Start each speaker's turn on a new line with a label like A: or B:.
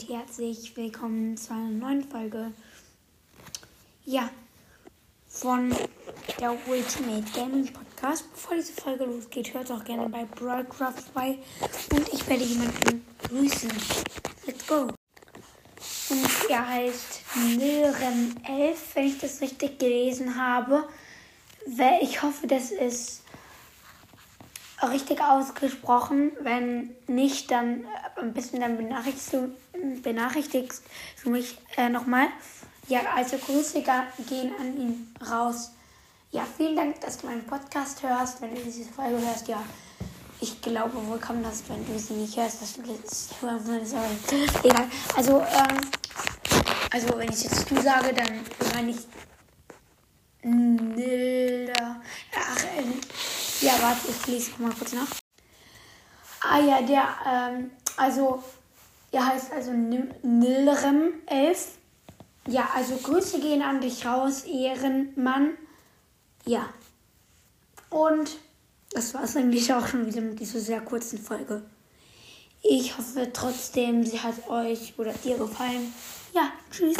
A: und herzlich willkommen zu einer neuen Folge. Ja, von der Ultimate Gaming Podcast. Bevor diese Folge losgeht, hört auch gerne bei Broadcraft vorbei und ich werde jemanden grüßen. Let's go! Und er heißt Nilrem11, wenn ich das richtig gelesen habe. Ich hoffe, das ist richtig ausgesprochen. Wenn nicht, dann äh, ein bisschen dann benachrichtigst du, benachrichtigst du mich äh, nochmal. Ja, also Grüße gehen an ihn raus. Ja, vielen Dank, dass du meinen Podcast hörst. Wenn du diese Folge hörst, ja, ich glaube wohl kaum, dass wenn du sie nicht hörst, dass du das hören egal. Also, ähm, also wenn ich jetzt du sage, dann meine ich Nilda. Ja, warte, ich lese mal kurz nach. Ah ja, der, ähm, also, er heißt also Nilrem 11. Ja, also Grüße gehen an dich raus, Ehrenmann. Ja. Und das war es eigentlich auch schon wieder mit dieser sehr kurzen Folge. Ich hoffe trotzdem, sie hat euch oder dir gefallen. Ja, tschüss.